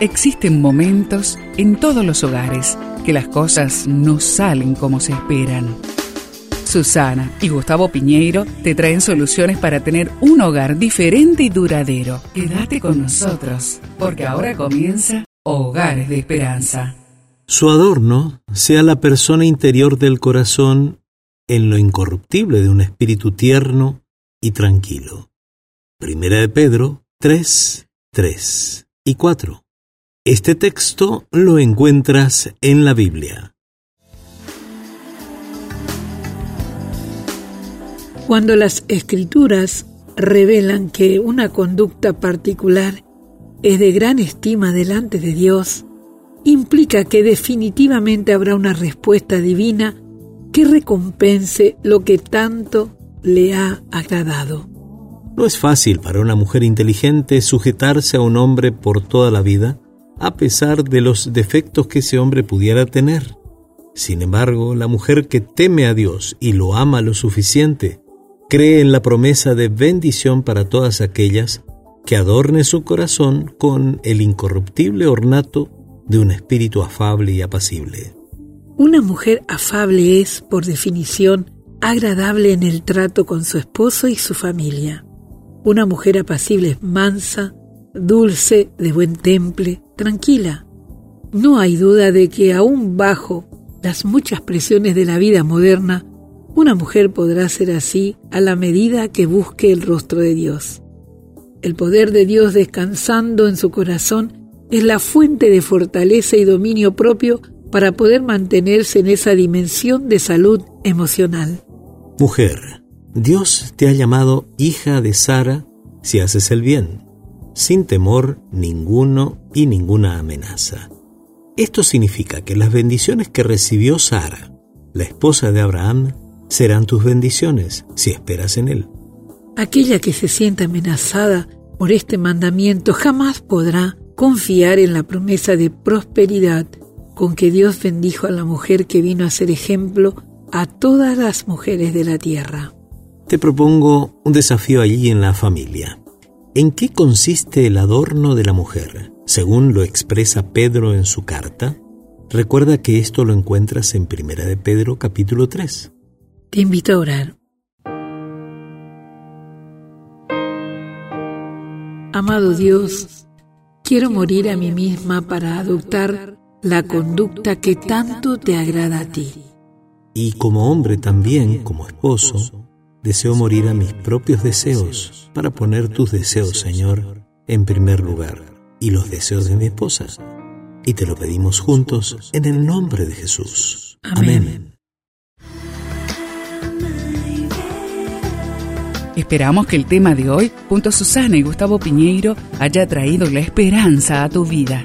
Existen momentos en todos los hogares que las cosas no salen como se esperan. Susana y Gustavo Piñeiro te traen soluciones para tener un hogar diferente y duradero. Quédate con nosotros, porque ahora comienza Hogares de Esperanza. Su adorno sea la persona interior del corazón en lo incorruptible de un espíritu tierno y tranquilo. Primera de Pedro 3, 3 y 4. Este texto lo encuentras en la Biblia. Cuando las escrituras revelan que una conducta particular es de gran estima delante de Dios, implica que definitivamente habrá una respuesta divina que recompense lo que tanto le ha agradado. No es fácil para una mujer inteligente sujetarse a un hombre por toda la vida, a pesar de los defectos que ese hombre pudiera tener. Sin embargo, la mujer que teme a Dios y lo ama lo suficiente, cree en la promesa de bendición para todas aquellas que adorne su corazón con el incorruptible ornato de un espíritu afable y apacible. Una mujer afable es, por definición, agradable en el trato con su esposo y su familia. Una mujer apacible es mansa, dulce, de buen temple, tranquila. No hay duda de que aún bajo las muchas presiones de la vida moderna, una mujer podrá ser así a la medida que busque el rostro de Dios. El poder de Dios descansando en su corazón es la fuente de fortaleza y dominio propio para poder mantenerse en esa dimensión de salud emocional. Mujer, Dios te ha llamado hija de Sara si haces el bien sin temor ninguno y ninguna amenaza. Esto significa que las bendiciones que recibió Sara, la esposa de Abraham, serán tus bendiciones si esperas en él. Aquella que se sienta amenazada por este mandamiento jamás podrá confiar en la promesa de prosperidad con que Dios bendijo a la mujer que vino a ser ejemplo a todas las mujeres de la tierra. Te propongo un desafío allí en la familia. ¿En qué consiste el adorno de la mujer? Según lo expresa Pedro en su carta, recuerda que esto lo encuentras en Primera de Pedro capítulo 3. Te invito a orar. Amado Dios, quiero morir a mí misma para adoptar la conducta que tanto te agrada a ti. Y como hombre también, como esposo, Deseo morir a mis propios deseos para poner tus deseos, Señor, en primer lugar y los deseos de mi esposa. Y te lo pedimos juntos en el nombre de Jesús. Amén. Esperamos que el tema de hoy, junto a Susana y Gustavo Piñeiro, haya traído la esperanza a tu vida.